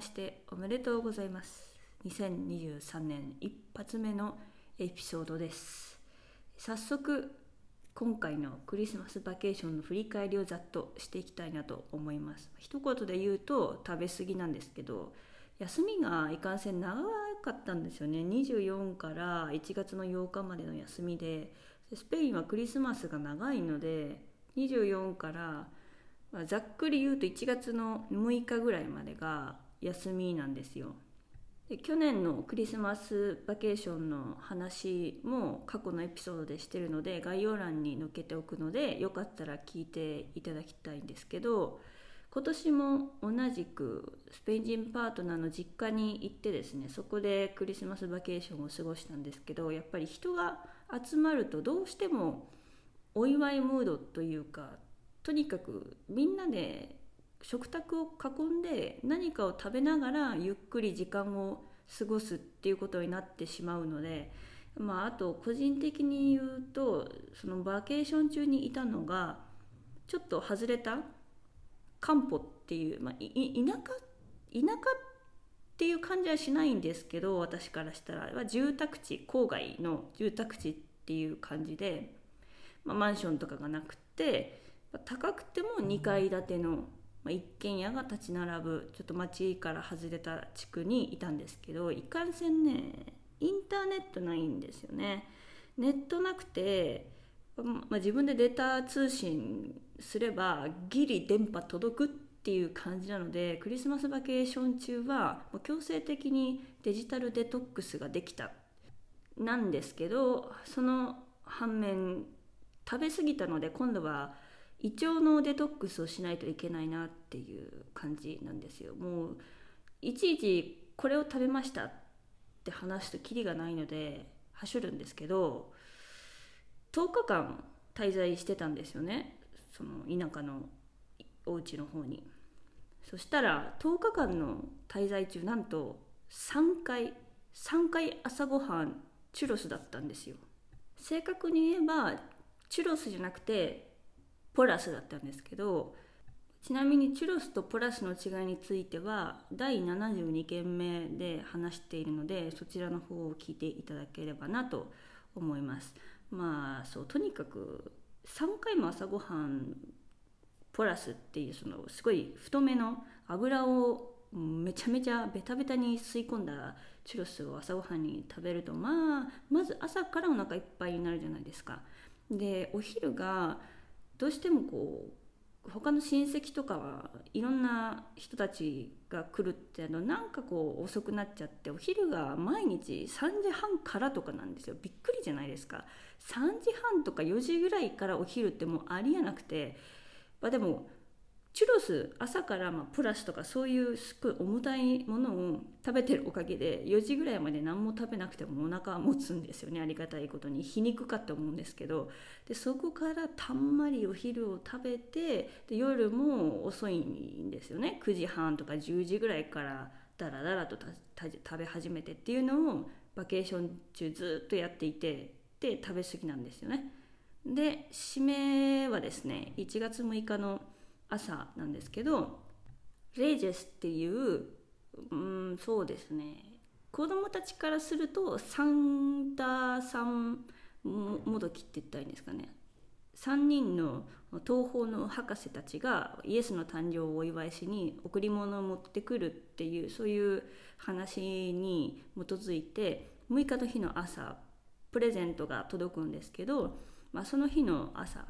ましておめでとうございます。2023年一発目のエピソードです。早速今回のクリスマスバケーションの振り返りをざっとしていきたいなと思います。一言で言うと食べ過ぎなんですけど休みがいかんせん長かったんですよね。24から1月の8日までの休みでスペインはクリスマスが長いので24から、まあ、ざっくり言うと1月の6日ぐらいまでが休みなんですよ。で去年のクリスマスバケーションの話も過去のエピソードでしてるので概要欄に載っけておくのでよかったら聞いていただきたいんですけど今年も同じくスペイン人パートナーの実家に行ってですねそこでクリスマスバケーションを過ごしたんですけどやっぱり人が集まるとどうしてもお祝いムードというかとにかくみんなで食卓を囲んで何かを食べながらゆっくり時間を過ごすっていうことになってしまうので、まあ、あと個人的に言うとそのバケーション中にいたのがちょっと外れたカンポっていう、まあ、田舎田舎っていう感じはしないんですけど私からしたら住宅地郊外の住宅地っていう感じでまあ、マンションとかがなくて高くても2階建ての、まあ、一軒家が立ち並ぶちょっと町から外れた地区にいたんですけどいかんせんねインターネットないんですよね。ネットなくて、まあ、自分でデータ通信すればギリ電波届くっていう感じなのでクリスマスバケーション中は強制的にデジタルデトックスができたなんですけどその反面食べ過ぎたので今度は胃腸のデトックスをしないといけないなっていう感じなんですよ。もういちいちこれを食べましたって話すとキリがないのではしょるんですけど10日間滞在してたんですよね。その田舎のお家の方に。そしたら10日間の滞在中なんと3回3回朝ごはんチュロスだったんですよ。正確に言えばチュロスじゃなくてポラスだったんですけどちなみにチュロスとポラスの違いについては第72件目で話しているのでそちらの方を聞いていただければなと思います。まあそうとにかく3回も朝ごはんポラスっていうそのすごい太めの油をめちゃめちゃベタベタに吸い込んだチュロスを朝ごはんに食べるとまあまず朝からお腹いっぱいになるじゃないですか。でお昼がどうしてもこう他の親戚とかはいろんな人たちが来るってのなんかこう遅くなっちゃってお昼が毎日3時半からとかなんですよ。びっくりじゃないですか。3時半とか4時ぐらいからお昼ってもうありえなくて、まあ、でもチュロス朝からまプラスとかそういうすっごい重たいものを食べてるおかげで4時ぐらいまで何も食べなくてもお腹は持つんですよね。ありがたいことに。皮肉かって思うんですけど。でそこからたんまりお昼を食べてで夜も遅いんですよね。9時半とか10時ぐらいからダラダラと食べ始めてっていうのをバケーション中ずっとやっていてで食べ過ぎなんですよね。で締めはですね1月6日の朝なんですけどレイジェスっていううんそうですね。子供たちからするとサンタさんもどきって言ったらいいんですかね。3人の東方の博士たちがイエスの誕生をお祝いしに贈り物を持ってくるっていうそういう話に基づいて6日の日の朝プレゼントが届くんですけど、まあ、その日の朝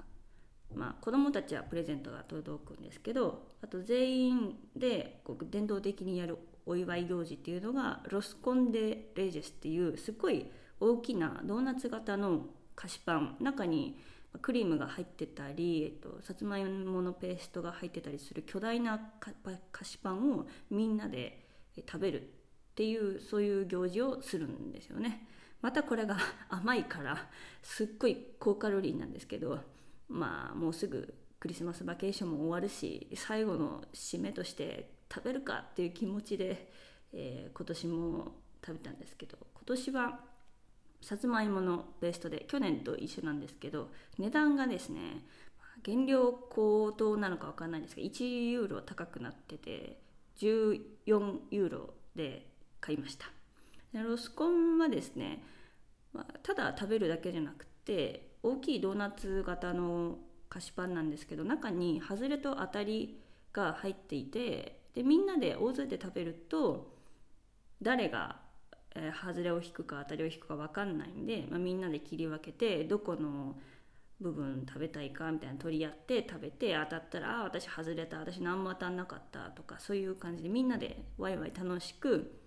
まあ、子どもたちはプレゼントが届くんですけどあと全員でこう伝統的にやるお祝い行事っていうのがロスコンデ・レジェスっていうすっごい大きなドーナツ型の菓子パン中にクリームが入ってたり、えっと、さつまいものペーストが入ってたりする巨大な菓子パンをみんなで食べるっていうそういう行事をするんですよね。またこれが 甘いからすっごい高カロリーなんですけどまあもうすぐクリスマスバケーションも終わるし最後の締めとして食べるかっていう気持ちで、えー、今年も食べたんですけど今年はさつまいものベーストで去年と一緒なんですけど値段がですね原料高騰なのか分かんないんですけど1ユーロ高くなってて14ユーロで買いました。ロスコンはですね、まあ、ただ食べるだけじゃなくて大きいドーナツ型の菓子パンなんですけど中に外れと当たりが入っていてでみんなで大勢で食べると誰が、えー、外れを引くか当たりを引くか分かんないんで、まあ、みんなで切り分けてどこの部分食べたいかみたいな取り合って食べて当たったら「あ私外れた私何も当たんなかった」とかそういう感じでみんなでワイワイ楽しく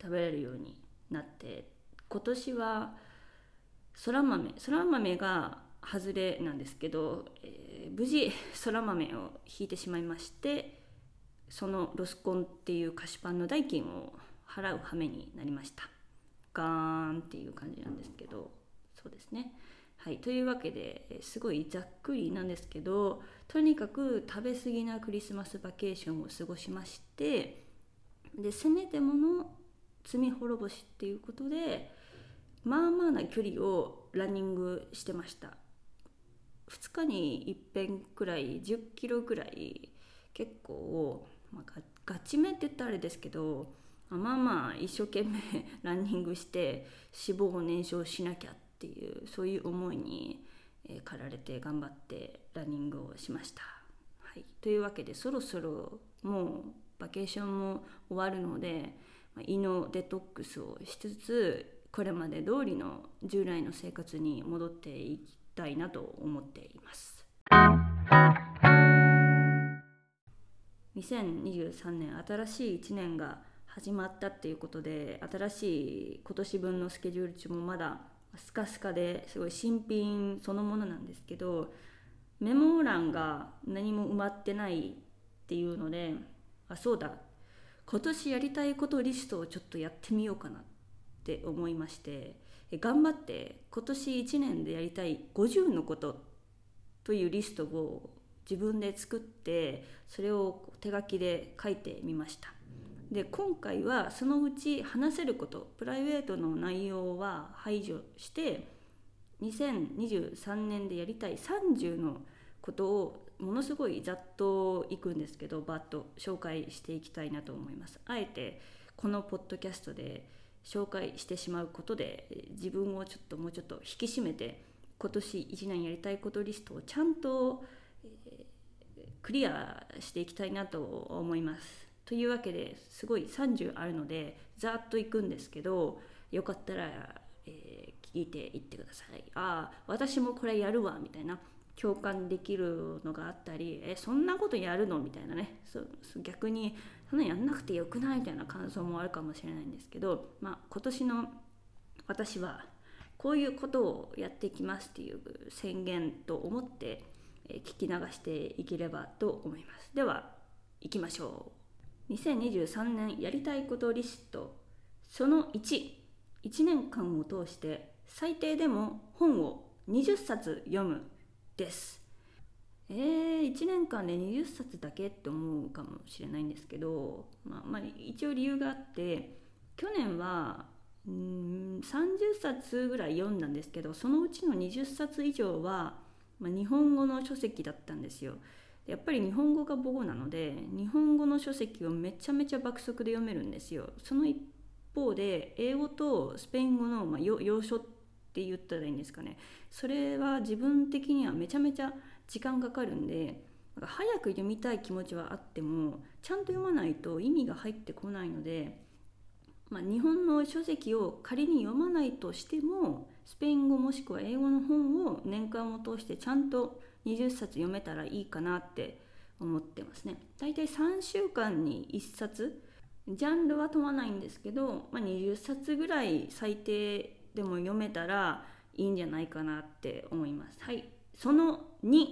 食べれるようになって今年はそら豆そら豆が外れなんですけど、えー、無事そら豆を引いてしまいましてそのロスコンっていう菓子パンの代金を払う羽目になりました。ガーンっていう感じなんですけどそうですね。はい。というわけですごいざっくりなんですけどとにかく食べ過ぎなクリスマスバケーションを過ごしましてでせめてもの罪滅ぼしっていうことでまあまあな距離をランニングしてました2日に一遍くらい10キロくらい結構、まあ、ガチめって言ったらあれですけどまあまあ一生懸命 ランニングして脂肪を燃焼しなきゃっていうそういう思いに、えー、駆られて頑張ってランニングをしました。はい、というわけでそろそろもうバケーションも終わるので胃のデトックスをしつつこれまで通りの従来の生活に戻っていきたいなと思っています。2023年新しい1年が始まったっていうことで新しい今年分のスケジュール中もまだスカスカですごい新品そのものなんですけどメモ欄が何も埋まってないっていうのであそうだ今年やりたいことリストをちょっとやってみようかなって思いまして頑張って今年1年でやりたい50のことというリストを自分で作ってそれを手書きで書いてみました。で今回はそのうち話せることプライベートの内容は排除して2023年でやりたい30のことをものすごいざっといくんですけどバッと紹介していきたいなと思います。あえてこのポッドキャストで紹介してしまうことで自分をちょっともうちょっと引き締めて今年1年やりたいことリストをちゃんと、え、クリアしていきたいなと思います。というわけですごい30あるのでざっといくんですけどよかったら、えー、聞いていってください。ああ私もこれやるわみたいな共感できるのがあったりえそんなことやるの？みたいなねそ逆にそんなやんなくてよくないみたいな感想もあるかもしれないんですけど、まあ、今年の私はこういうことをやっていきますっていう宣言と思って聞き流していければと思います。では行きましょう。2023年やりたいことリスト。その11年間を通して最低でも本を20冊読むです。えー、1年間で20冊だけって思うかもしれないんですけど、まあ、まあ、一応理由があって去年はうん30冊ぐらい読んだんですけどそのうちの20冊以上は、まあ、日本語の書籍だったんですよ。やっぱり日本語が母語なので日本語の書籍をめちゃめちゃ爆速で読めるんですよ。その一方で英語とスペイン語の、まあ、要所って言ったらいいんですかねそれは自分的にはめちゃめちゃ時間かかるんで早く読みたい気持ちはあってもちゃんと読まないと意味が入ってこないので、まあ、日本の書籍を仮に読まないとしてもスペイン語もしくは英語の本を年間を通してちゃんと20冊読めたらいいかなって思ってますね。だいたい3週間に1冊ジャンルは問わないんですけど、まあ、20冊ぐらい最低でも読めたらいいんじゃないかなって思います。はいその2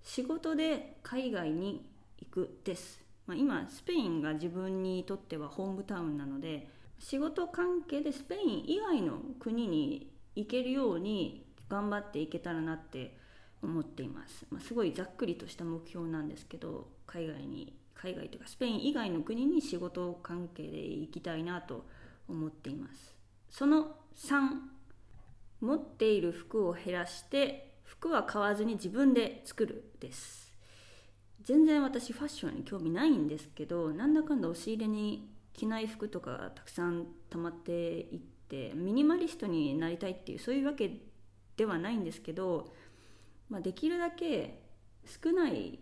仕事で海外に行くです、まあ、今スペインが自分にとってはホームタウンなので仕事関係でスペイン以外の国に行けるように頑張っていけたらなって思っています、まあ、すごいざっくりとした目標なんですけど海外に海外というかスペイン以外の国に仕事関係で行きたいなと思っています。その3持っている服を減らして服は買わずに自分で作るです。全然私ファッションに興味ないんですけどなんだかんだ押し入れに着ない服とかたくさん溜まっていってミニマリストになりたいっていうそういうわけではないんですけど、まあ、できるだけ少ない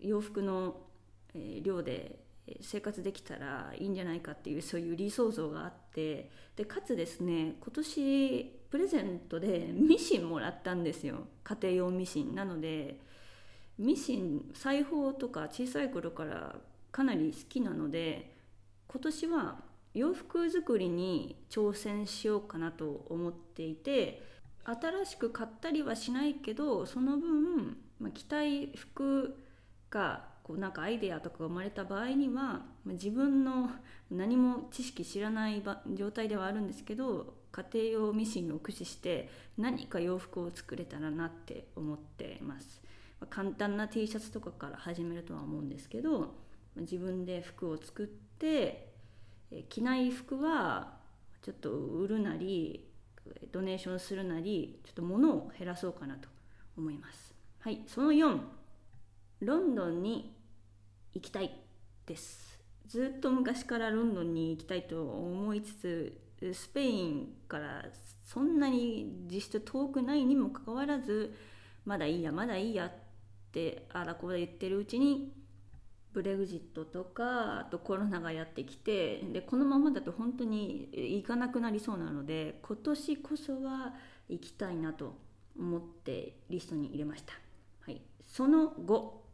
洋服の、量で生活できたらいいんじゃないかっていうそういう理想像があってでかつですね今年プレゼントでミシンもらったんですよ。家庭用ミシン。なのでミシン裁縫とか小さい頃からかなり好きなので今年は洋服作りに挑戦しようかなと思っていて新しく買ったりはしないけどその分、まあ、着たい服がこうなんかアイデアとか生まれた場合には、まあ、自分の何も知識知らない状態ではあるんですけど家庭用ミシンを駆使して何か洋服を作れたらなって思ってます。まあ、簡単な T シャツとかから始めるとは思うんですけど自分で服を作って着ない服はちょっと売るなりドネーションするなりちょっと物を減らそうかなと思いますはいその4ロンドンに行きたいですずっと昔からロンドンに行きたいと思いつつスペインからそんなに実質遠くないにもかかわらずまだいいやまだいいやってあらこら言ってるうちにブレグジットとかあとコロナがやってきてでこのままだと本当に行かなくなりそうなので今年こそは行きたいなと思ってリストに入れました、はい、その後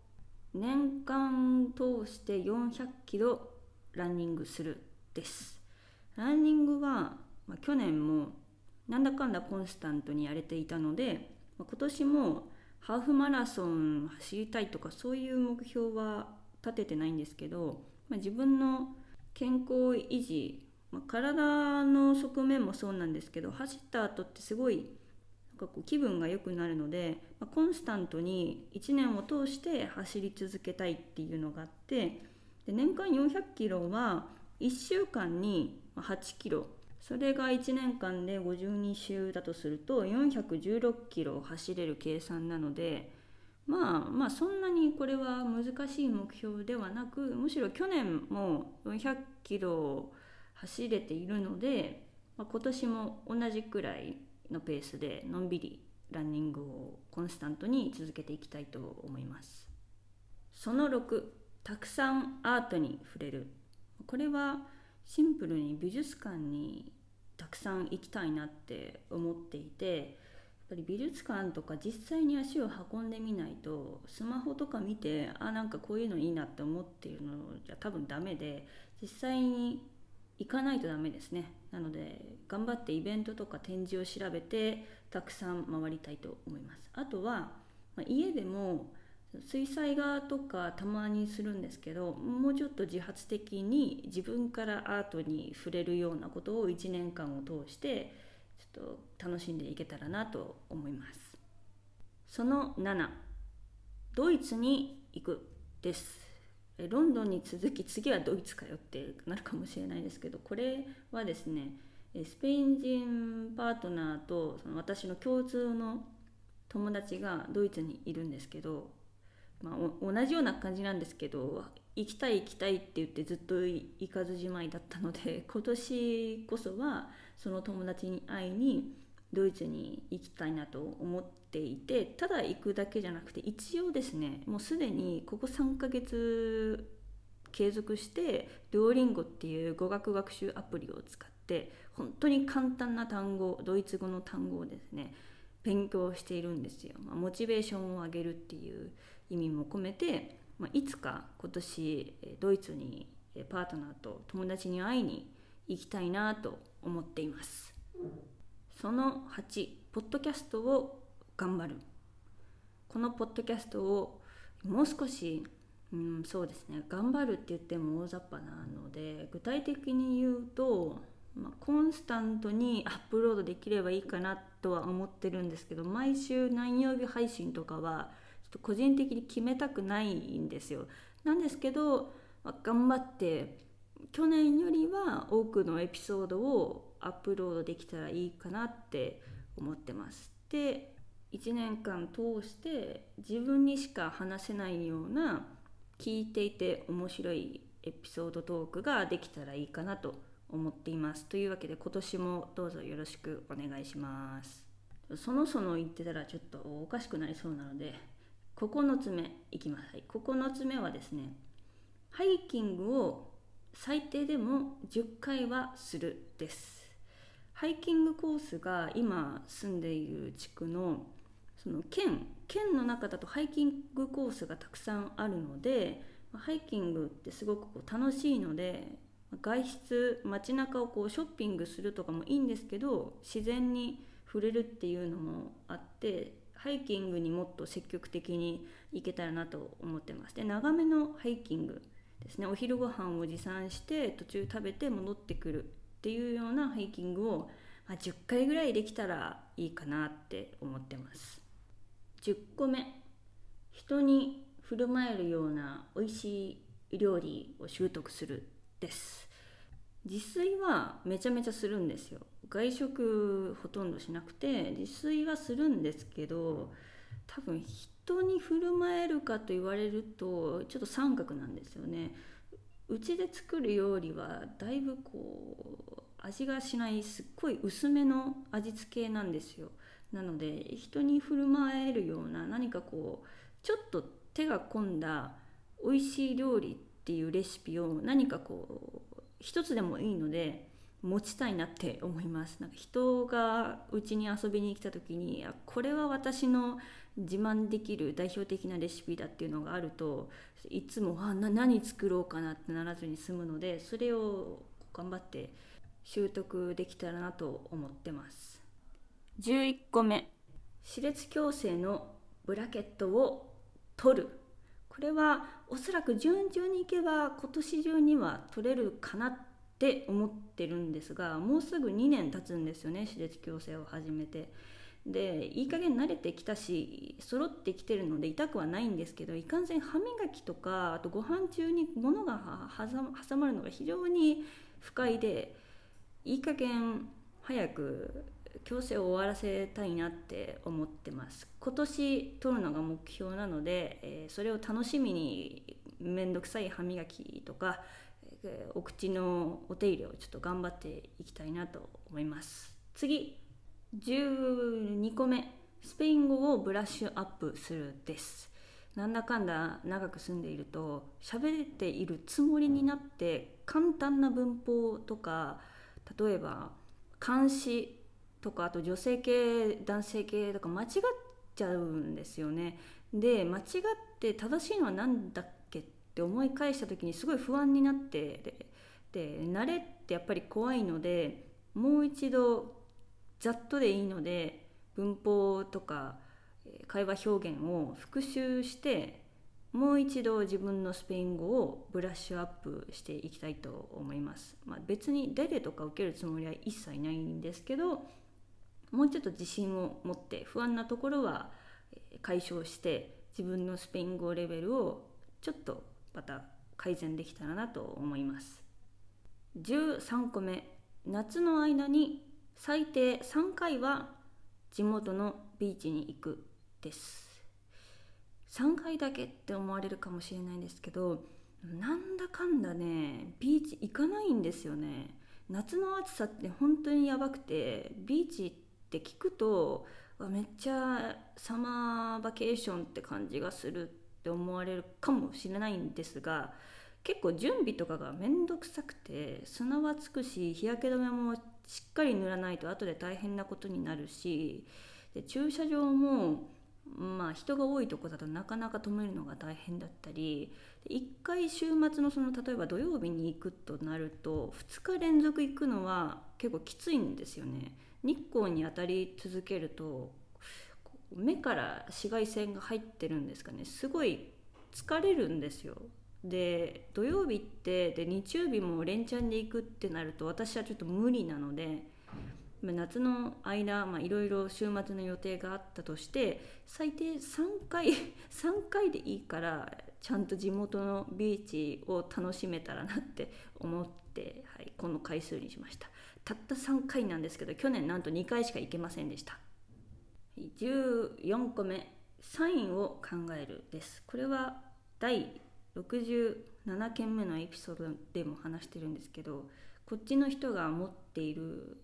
年間通して400キロランニングするです。ランニングは、まあ、去年もなんだかんだコンスタントにやれていたので、まあ、今年もハーフマラソン走りたいとかそういう目標は立ててないんですけど、まあ、自分の健康維持、まあ、体の側面もそうなんですけど走った後ってすごいなんかこう気分が良くなるので、まあ、コンスタントに1年を通して走り続けたいっていうのがあってで年間400キロは1週間に8キロ。それが1年間で52週だとすると416キロ走れる計算なのでまあまあそんなにこれは難しい目標ではなくむしろ去年も400キロ走れているので、まあ、今年も同じくらいのペースでのんびりランニングをコンスタントに続けていきたいと思います。その6たくさんアートに触れる。これはシンプルに美術館にたくさん行きたいなって思っていてやっぱり美術館とか実際に足を運んでみないとスマホとか見てあなんかこういうのいいなって思っているのじゃ多分ダメで実際に行かないとダメですね。なので頑張ってイベントとか展示を調べてたくさん回りたいと思います。あとは、まあ、家でも水彩画とかたまにするんですけどもうちょっと自発的に自分からアートに触れるようなことを1年間を通してちょっと楽しんでいけたらなと思います。その7ドイツに行くです。ロンドンに続き次はドイツかよってなるかもしれないですけどこれはですねスペイン人パートナーとその私の共通の友達がドイツにいるんですけどまあ、同じような感じなんですけど行きたい行きたいって言ってずっと行かずじまいだったので 今年こそはその友達に会いにドイツに行きたいなと思っていてただ行くだけじゃなくて一応ですねもうすでにここ3ヶ月継続してドゥオリンゴっていう語学学習アプリを使って本当に簡単な単語ドイツ語の単語をですね勉強しているんですよ、まあ、モチベーションを上げるっていう意味も込めて、まあ、いつか今年ドイツにパートナーと友達に会いに行きたいなと思っています。その8ポッドキャストを頑張る。このポッドキャストをもう少し、うん、そうですね頑張るって言っても大雑把なので具体的に言うと、まあ、コンスタントにアップロードできればいいかなとは思ってるんですけど毎週何曜日配信とかはと個人的に決めたくないんですよ。なんですけど、まあ、頑張って去年よりは多くのエピソードをアップロードできたらいいかなって思ってます。で1年間通して自分にしか話せないような聞いていて面白いエピソードトークができたらいいかなと思っていますというわけで今年もどうぞよろしくお願いしますそのその言ってたらちょっとおかしくなりそうなので9つ目いきます、はい、9つ目はですねハイキングを最低でも10回はするです。ハイキングコースが今住んでいる地区のその県県の中だとハイキングコースがたくさんあるのでハイキングってすごくこう楽しいので外出街中をこうショッピングするとかもいいんですけど自然に触れるっていうのもあってハイキングにもっと積極的に行けたらなと思ってます。で長めのハイキングですね。お昼ご飯を持参して途中食べて戻ってくるっていうようなハイキングを、まあ、10回ぐらいできたらいいかなって思ってます。10個目。人に振る舞えるような美味しい料理を習得するです。自炊はめちゃめちゃするんですよ。外食ほとんどしなくて自炊はするんですけど多分人に振る舞えるかと言われるとちょっと三角なんですよね。うちで作る料理はだいぶこう味がしないすっごい薄めの味付けなんですよ。なので人に振る舞えるような何かこうちょっと手が込んだ美味しい料理っていうレシピを何かこう一つでもいいので持ちたいなって思います。なんか人がうちに遊びに来た時にあこれは私の自慢できる代表的なレシピだっていうのがあるといつもあな何作ろうかなってならずに済むのでそれを頑張って習得できたらなと思ってます。11個目。歯列矯正のブラケットを取る。これはおそらく順々にいけば今年中には取れるかなって思ってるんですがもうすぐ2年経つんですよね歯列矯正を始めて。でいい加減慣れてきたし揃ってきてるので痛くはないんですけどいかんせん歯磨きとかあとご飯中に物が挟まるのが非常に不快でいい加減早く矯正を終わらせたいなって思ってます今年取るのが目標なので、えー、それを楽しみに面倒くさい歯磨きとか、えー、お口のお手入れをちょっと頑張っていきたいなと思います。次12個目。スペイン語をブラッシュアップするです。なんだかんだ長く住んでいると喋れているつもりになって簡単な文法とか例えば漢詩とかあと女性系男性系とか間違っちゃうんですよね。で間違って正しいのは何だっって思い返した時にすごい不安になってで慣れってやっぱり怖いのでもう一度ざっとでいいので文法とか会話表現を復習してもう一度自分のスペイン語をブラッシュアップしていきたいと思います。まあ、別にデレとか受けるつもりは一切ないんですけどもうちょっと自信を持って不安なところは解消して自分のスペイン語レベルをちょっとまた改善できたらなと思います。13個目夏の間に最低3回は地元のビーチに行くです。3回だけって思われるかもしれないんですけどなんだかんだねビーチ行かないんですよね。夏の暑さって本当にやばくてビーチって聞くとめっちゃサマーバケーションって感じがする。って思われるかもしれないんですが結構準備とかが面倒くさくて砂はつくし日焼け止めもしっかり塗らないと後で大変なことになるしで駐車場もまあ人が多いとこだとなかなか止めるのが大変だったり1回週末のその例えば土曜日に行くとなると2日連続行くのは結構きついんですよね。日光に当たり続けると目から紫外線が入ってるんですかね。すごい疲れるんですよ。で土曜日ってで日曜日も連チャンで行くってなると私はちょっと無理なので夏の間いろいろ週末の予定があったとして最低3回 3回でいいからちゃんと地元のビーチを楽しめたらなって思って、はい、この回数にしました。たった3回なんですけど去年なんと2回しか行けませんでした。14個目サインを考えるです。これは第67件目のエピソードでも話してるんですけどこっちの人が持っている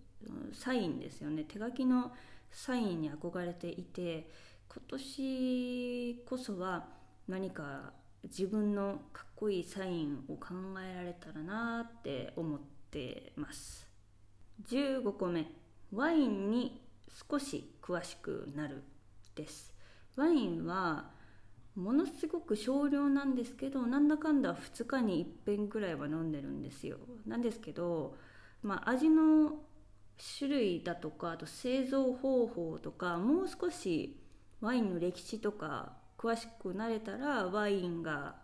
サインですよね。手書きのサインに憧れていて今年こそは何か自分のかっこいいサインを考えられたらなって思ってます。15個目ワインに少し詳しくなるです。ワインはものすごく少量なんですけどなんだかんだ2日に1遍ぐらいは飲んでるんですよ。なんですけど、まあ、味の種類だとかあと製造方法とかもう少しワインの歴史とか詳しくなれたらワインが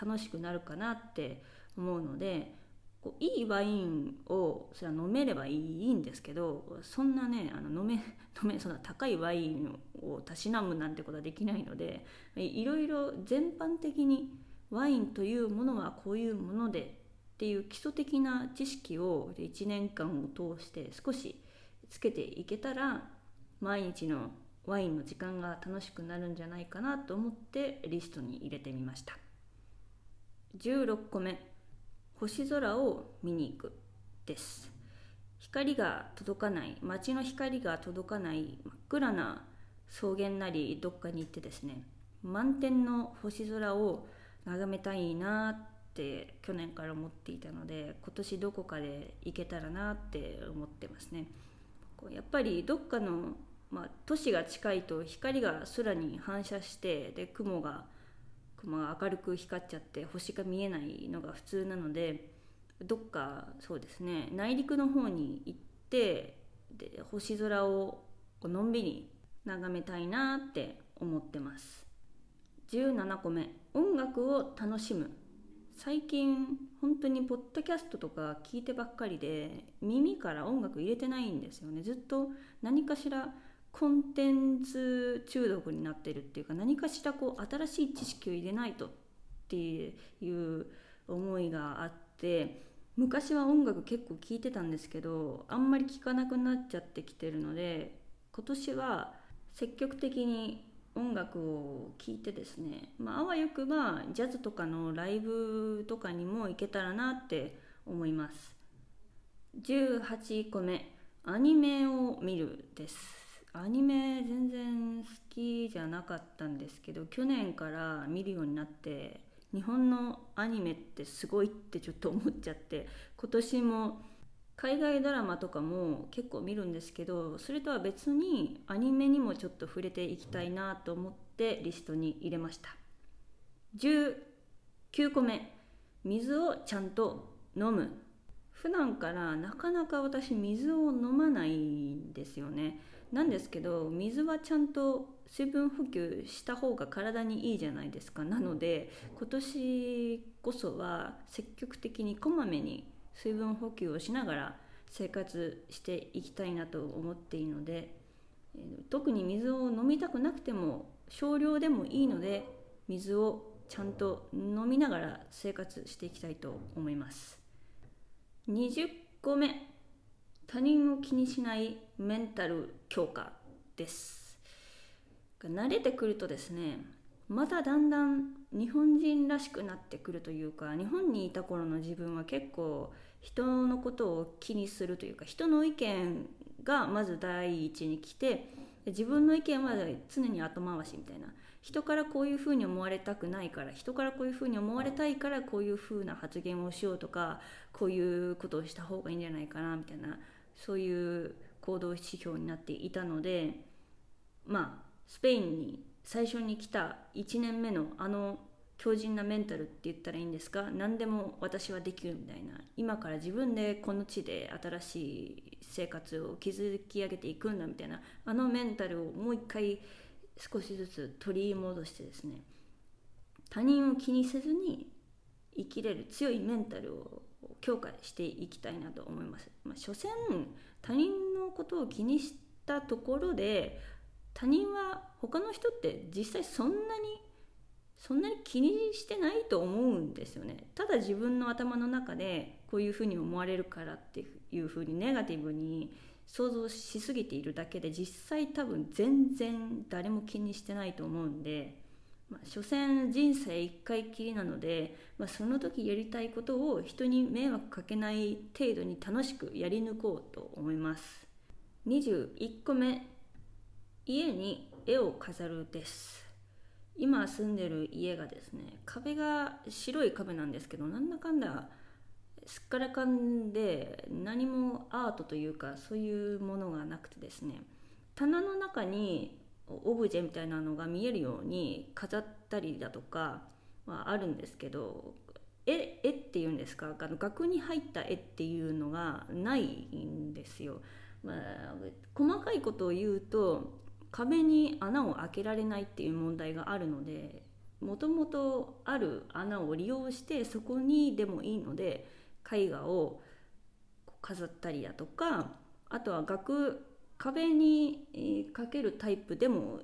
楽しくなるかなって思うのでこういいワインをそれは飲めればいいんですけどそんなねあの飲め 飲めそんな高いワインをたしなむなんてことはできないのでいろいろ全般的にワインというものはこういうものでっていう基礎的な知識を1年間を通して少しつけていけたら毎日のワインの時間が楽しくなるんじゃないかなと思ってリストに入れてみました。16個目。星空を見に行くです。光が届かない街の光が届かない真っ暗な草原なりどっかに行ってですね満天の星空を眺めたいなって去年から思っていたので今年どこかで行けたらなって思ってますね。やっぱりどっかのまあ、都市が近いと光が空に反射してで雲が雲が明るく光っちゃって星が見えないのが普通なのでどっかそうですね内陸の方に行ってで星空をのんびり眺めたいなって思ってます。17個目音楽を楽しむ。最近本当にポッドキャストとか聞いてばっかりで耳から音楽入れてないんですよね。ずっと何かしらコンテンツ中毒になってるっていうか何かしらこう新しい知識を入れないとっていう思いがあって昔は音楽結構聴いてたんですけどあんまり聴かなくなっちゃってきてるので今年は積極的に音楽を聴いてですね、まあ、あわよくばジャズとかのライブとかにも行けたらなって思います。18個目アニメを見るです。アニメ全然好きじゃなかったんですけど去年から見るようになって日本のアニメってすごいってちょっと思っちゃって今年も海外ドラマとかも結構見るんですけどそれとは別にアニメにもちょっと触れていきたいなと思ってリストに入れました。19個目。水をちゃんと飲む。普段からなかなか私水を飲まないんですよね。なんですけど水はちゃんと水分補給した方が体にいいじゃないですか。なので今年こそは積極的にこまめに水分補給をしながら生活していきたいなと思っているので特に水を飲みたくなくても少量でもいいので水をちゃんと飲みながら生活していきたいと思います。20個目。他人を気にしないメンタル強化です。慣れてくるとですねまただんだん日本人らしくなってくるというか日本にいた頃の自分は結構人のことを気にするというか人の意見がまず第一に来て自分の意見は常に後回しみたいな人からこういうふうに思われたくないから人からこういうふうに思われたいからこういうふうな発言をしようとかこういうことをした方がいいんじゃないかなみたいなそういう行動指標になっていたのでまあスペインに最初に来た1年目のあの強靭なメンタルって言ったらいいんですか何でも私はできるみたいな今から自分でこの地で新しい生活を築き上げていくんだみたいなあのメンタルをもう一回少しずつ取り戻してですね他人を気にせずに生きれる強いメンタルを強化していきたいなと思います。まあ、所詮他人のことを気にしたところで他人は他の人って実際そんなにそんなに気にしてないと思うんですよね。ただ自分の頭の中でこういうふうに思われるからっていうふうにネガティブに想像しすぎているだけで実際多分全然誰も気にしてないと思うんで、まあ、所詮人生一回きりなので、まあ、その時やりたいことを人に迷惑かけない程度に楽しくやり抜こうと思います。21個目。家に絵を飾るです。今住んでる家がですね壁が白い壁なんですけどなんだかんだすっからかんで何もアートというかそういうものがなくてですね棚の中にオブジェみたいなのが見えるように飾ったりだとかはあるんですけど絵絵っていうんですか？あの額に入った絵っていうのがないんですよ。まあ、細かいことを言うと壁に穴を開けられないっていう問題があるのでもともとある穴を利用してそこにでもいいので絵画を飾ったりだとかあとは額壁にかけるタイプでも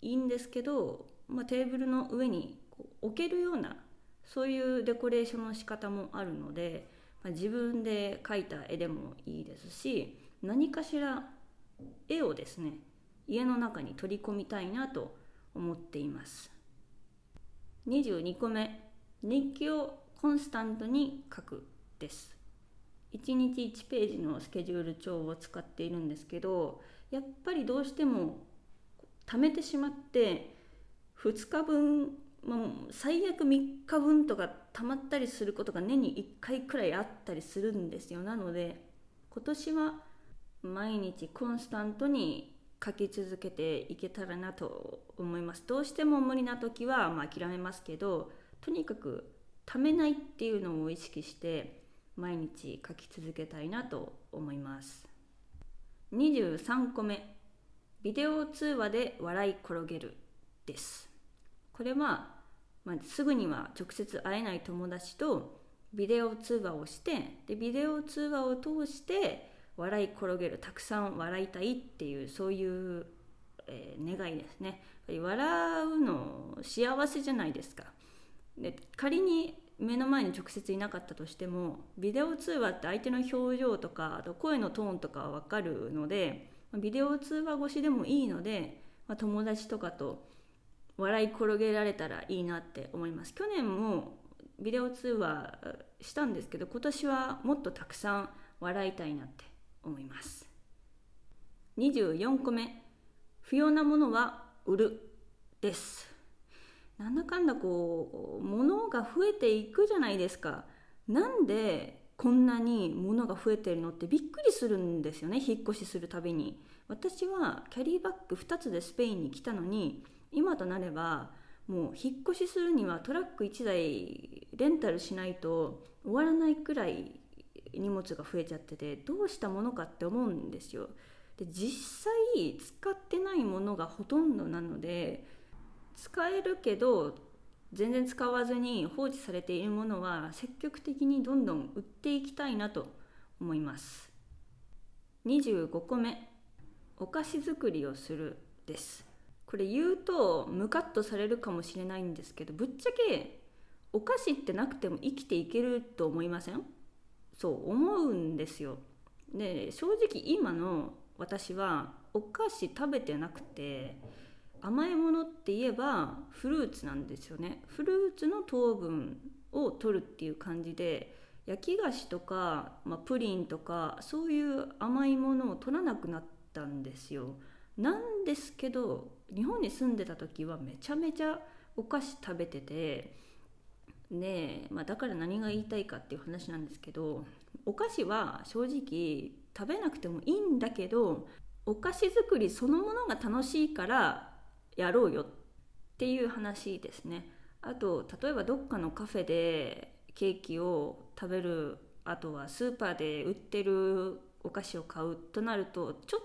いいんですけど、まあ、テーブルの上に置けるようなそういうデコレーションの仕方もあるので、まあ、自分で描いた絵でもいいですし何かしら絵をですね家の中に取り込みたいなと思っています。22個目日記をコンスタントに書くです。1日1ページのスケジュール帳を使っているんですけどやっぱりどうしても貯めてしまって2日分、まあ、最悪3日分とか溜まったりすることが年に1回くらいあったりするんですよ。なので今年は毎日コンスタントに書き続けていけたらなと思います。どうしても無理な時はまあ諦めますけどとにかく貯めないっていうのを意識して毎日書き続けたいなと思います。23個目。ビデオ通話で笑い転げるです。これは、まあ、すぐには直接会えない友達とビデオ通話をしてでビデオ通話を通して笑い転げるたくさん笑いたいっていうそういう、えー、願いですね。笑うの幸せじゃないですか。で仮に目の前に直接いなかったとしてもビデオ通話って相手の表情とかあと声のトーンとかは分かるのでビデオ通話越しでもいいので、まあ、友達とかと笑い転げられたらいいなって思います。去年もビデオ通話したんですけど今年はもっとたくさん笑いたいなって思います。24個目。不要なものは売るです。なんだかんだこう物が増えていくじゃないですか。なんでこんなに物が増えてるのってびっくりするんですよね引っ越しするたびに。私はキャリーバッグ2つでスペインに来たのに今となればもう引っ越しするにはトラック1台レンタルしないと終わらないくらい荷物が増えちゃっててどうしたものかって思うんですよ。で実際使ってないものがほとんどなので使えるけど全然使わずに放置されているものは積極的にどんどん売っていきたいなと思います。25個目お菓子作りをするです。これ言うとムカッとされるかもしれないんですけどぶっちゃけお菓子ってなくても生きていけると思いません？そう思うんですよ。で正直今の私はお菓子食べてなくて甘いものって言えばフルーツなんですよね。フルーツの糖分を取るっていう感じで焼き菓子とか、まあ、プリンとかそういう甘いものを取らなくなったんですよ。なんですけど日本に住んでた時はめちゃめちゃお菓子食べててで、まあ、だから何が言いたいかっていう話なんですけどお菓子は正直食べなくてもいいんだけどお菓子作りそのものが楽しいからやろうよっていう話ですね。あと例えばどっかのカフェでケーキを食べるあとはスーパーで売ってるお菓子を買うとなるとちょっ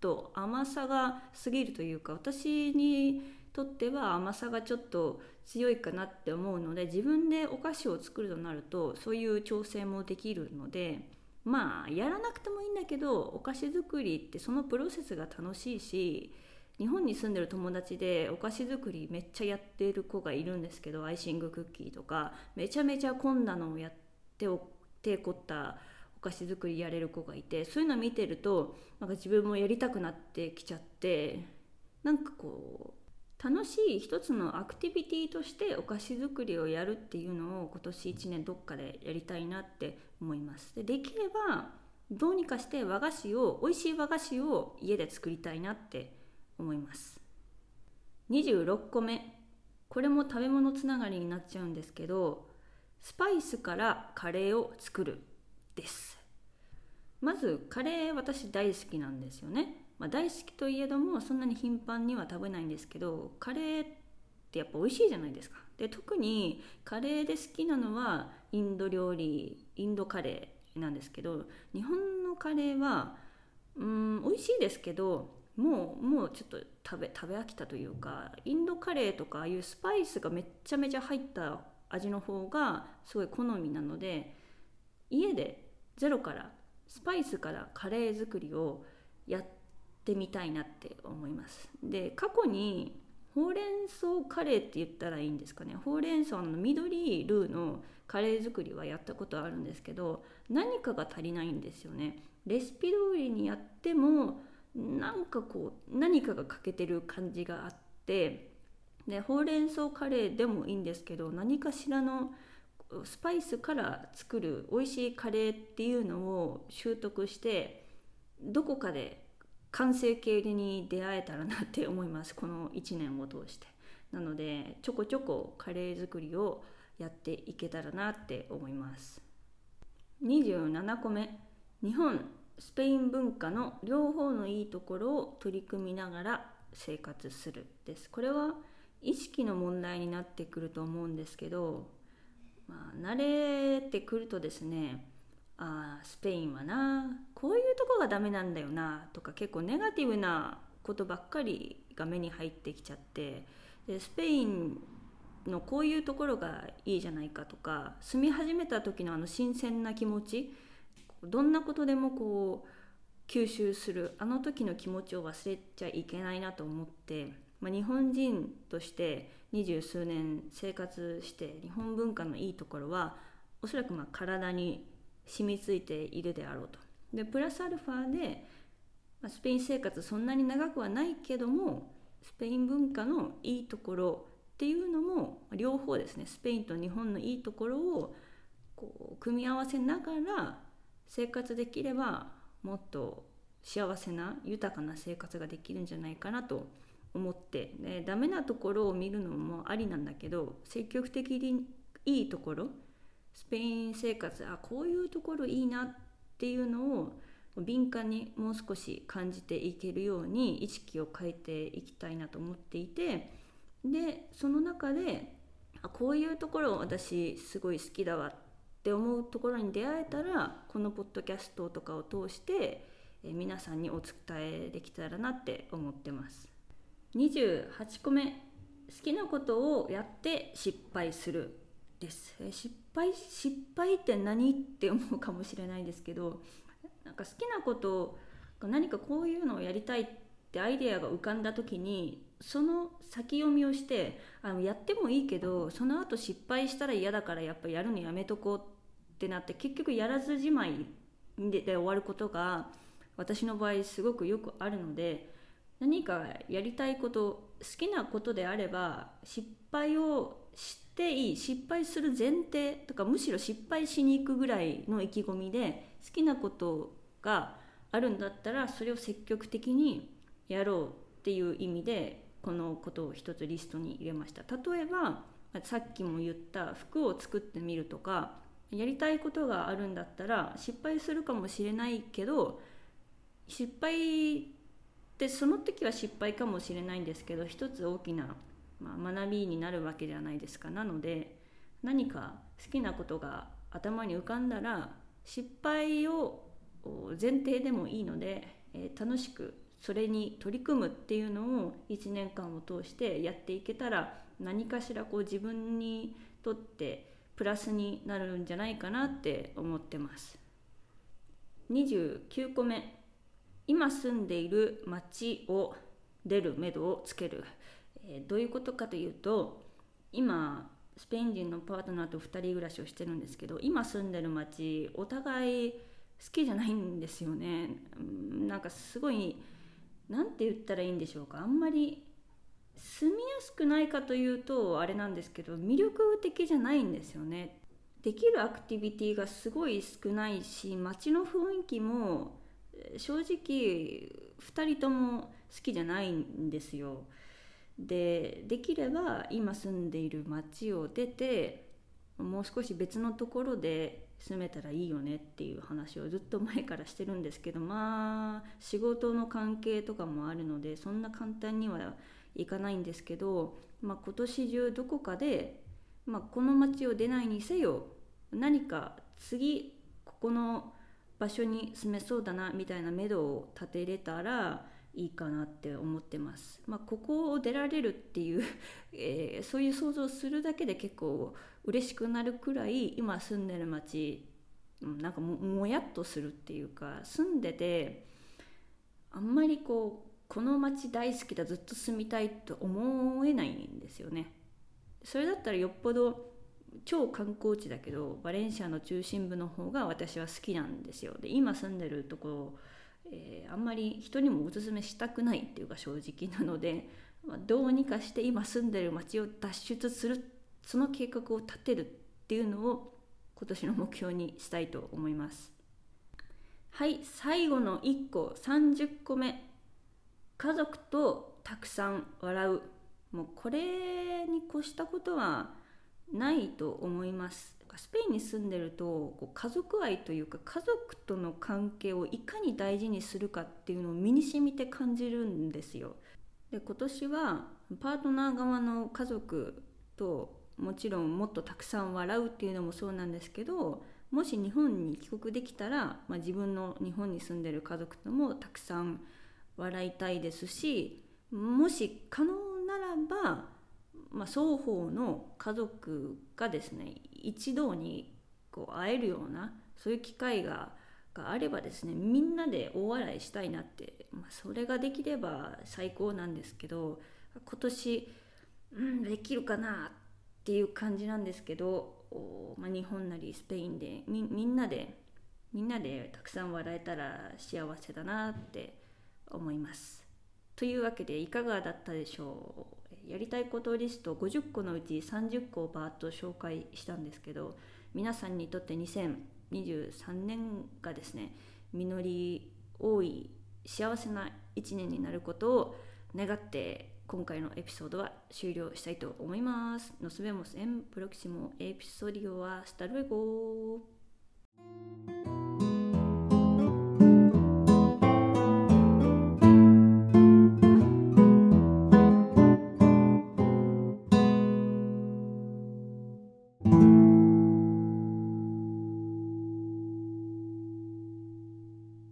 と甘さが過ぎるというか私にとっては甘さがちょっと強いかなって思うので自分でお菓子を作るとなるとそういう調整もできるのでまあやらなくてもいいんだけどお菓子作りってそのプロセスが楽しいし日本に住んでる友達でお菓子作りめっちゃやってる子がいるんですけどアイシングクッキーとかめちゃめちゃこんなのをやってお手凝ったお菓子作りやれる子がいてそういうの見てるとなんか自分もやりたくなってきちゃってなんかこう楽しい一つのアクティビティとしてお菓子作りをやるっていうのを今年1年どっかでやりたいなって思います。でできればどうにかして和菓子を美味しい和菓子を家で作りたいなって思います。26個目。これも食べ物つながりになっちゃうんですけどスパイスからカレーを作るです。まずカレー私大好きなんですよね、まあ、大好きといえどもそんなに頻繁には食べないんですけどカレーってやっぱ美味しいじゃないですか。で特にカレーで好きなのはインド料理インドカレーなんですけど日本のカレーはうん美味しいですけどもうもうちょっと食べ食べ飽きたというかインドカレーとかああいうスパイスがめっちゃめちゃ入った味の方がすごい好みなので家でゼロからスパイスからカレー作りをやってみたいなって思います。で過去にほうれん草カレーって言ったらいいんですかね。ほうれん草の緑ルーのカレー作りはやったことあるんですけど何かが足りないんですよね。レシピ通りにやってもなんかこう何かが欠けてる感じがあってでほうれん草カレーでもいいんですけど何かしらのスパイスから作る美味しいカレーっていうのを習得してどこかで完成形に出会えたらなって思います。この1年を通して。なのでちょこちょこカレー作りをやっていけたらなって思います。27個目。日本。スペイン文化の両方のいいところを取り組みながら生活するです。これは意識の問題になってくると思うんですけど、まあ、慣れてくるとですねあスペインはなこういうとこがダメなんだよなとか結構ネガティブなことばっかりが目に入ってきちゃってでスペインのこういうところがいいじゃないかとか住み始めた時のあの新鮮な気持ちどんなことでもこう吸収するあの時の気持ちを忘れちゃいけないなと思って、まあ、日本人として二十数年生活して日本文化のいいところはおそらくまあ体に染みついているであろうと。でプラスアルファで、まあ、スペイン生活そんなに長くはないけどもスペイン文化のいいところっていうのも両方ですねスペインと日本のいいところをこう組み合わせながら生活できればもっと幸せな豊かな生活ができるんじゃないかなと思ってでダメなところを見るのもありなんだけど積極的にいいところスペイン生活あこういうところいいなっていうのを敏感にもう少し感じていけるように意識を変えていきたいなと思っていてでその中であこういうところ私すごい好きだわっって思うところに出会えたらこのポッドキャストとかを通して、え皆さんにお伝えできたらなって思ってます。28個目好きなことをやって失敗するです。失敗失敗って何って思うかもしれないですけどなんか好きなこと何かこういうのをやりたいってアイデアが浮かんだ時にその先読みをしてあのやってもいいけどその後失敗したら嫌だからやっぱやるのやめとこうってなって結局やらずじまいで終わることが私の場合すごくよくあるので何かやりたいこと好きなことであれば失敗をしていい失敗する前提とかむしろ失敗しに行くぐらいの意気込みで好きなことがあるんだったらそれを積極的にやろうっていう意味でこのことを一つリストに入れました。例えばさっきも言った服を作ってみるとかやりたいことがあるんだったら失敗するかもしれないけど失敗ってその時は失敗かもしれないんですけど一つ大きな、まあ、学びになるわけじゃないですか。なので何か好きなことが頭に浮かんだら失敗を前提でもいいので、えー、楽しくそれに取り組むっていうのを1年間を通してやっていけたら何かしらこう自分にとってプラスになるんじゃないかなって思ってます。29個目。今住んでいる町を出るめどをつける、えー、どういうことかというと今スペイン人のパートナーと2人暮らしをしてるんですけど今住んでる町お互い好きじゃないんですよね。なんかすごい何て言ったらいいんでしょうか。あんまり住みやすくないかというとあれなんですけど魅力的じゃないんですよね。できるアクティビティがすごい少ないし街の雰囲気も正直2人とも好きじゃないんですよ。でできれば今住んでいる町を出てもう少し別のところで住めたらいいよねっていう話をずっと前からしてるんですけどまあ仕事の関係とかもあるのでそんな簡単にはいかないんですけど、まあ、今年中どこかで、まあ、この町を出ないにせよ何か次ここの場所に住めそうだなみたいな目処を立てれたらいいかなって思ってます。まあ、ここを出られるっていう えー、そういう想像するだけで結構嬉しくなるくらい今住んでる町なんかももやっとするっていうか住んでてあんまりこうこの町大好きだずっと住みたいと思えないんですよね。それだったらよっぽど超観光地だけどバレンシアの中心部の方が私は好きなんですよ。で今住んでるところえー、あんまり人にもおすすめしたくないっていうか正直なので、まあ、どうにかして今住んでる町を脱出するその計画を立てるっていうのを今年の目標にしたいと思いますはい最後の1個30個目家族とたくさん笑うもうこれに越したことはないと思いますスペインに住んでるとこう家族愛というか家族との関係をいかに大事にするかっていうのを身に染みて感じるんですよ。で今年はパートナー側の家族ともちろんもっとたくさん笑うっていうのもそうなんですけどもし日本に帰国できたら、まあ、自分の日本に住んでる家族ともたくさん笑いたいですしもし可能ならばまあ、双方の家族がですね一堂にこう会えるようなそういう機会ががあればですねみんなで大笑いしたいなって、まあ、それができれば最高なんですけど今年、うん、できるかなっていう感じなんですけど、まあ、日本なりスペインでみみんなでみんなでたくさん笑えたら幸せだなって思います。というわけでいかがだったでしょうやりたいことリスト50個のうち30個をバーッと紹介したんですけど皆さんにとって2023年がですね実り多い幸せな1年になることを願って今回のエピソードは終了したいと思います。Nos vemos en próximo episodio. Hasta luego.